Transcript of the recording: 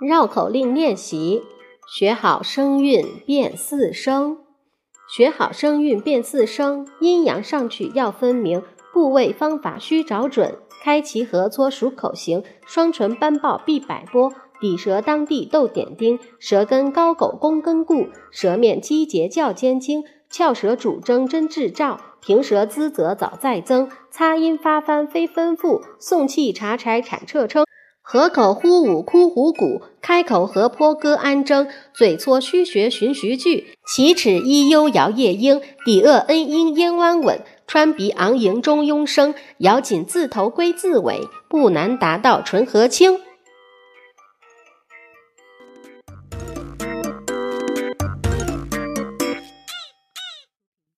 绕口令练习：学好声韵辨四声，学好声韵辨四声，阴阳上去要分明，部位方法需找准，开齐合撮数口型，双唇班抱必摆波，抵舌当地逗点丁，舌根高狗弓根固，舌面肌节较尖精，翘舌主争真志照，平舌滋则早再增，擦音发翻非分复，送气查柴产彻称。合口呼舞哭虎鼓，开口合坡歌安争，嘴搓虚学循徐句，齐齿一幽摇夜莺，底腭恩音咽弯稳，穿鼻昂迎中庸声，咬紧字头归字尾，不难达到纯和清。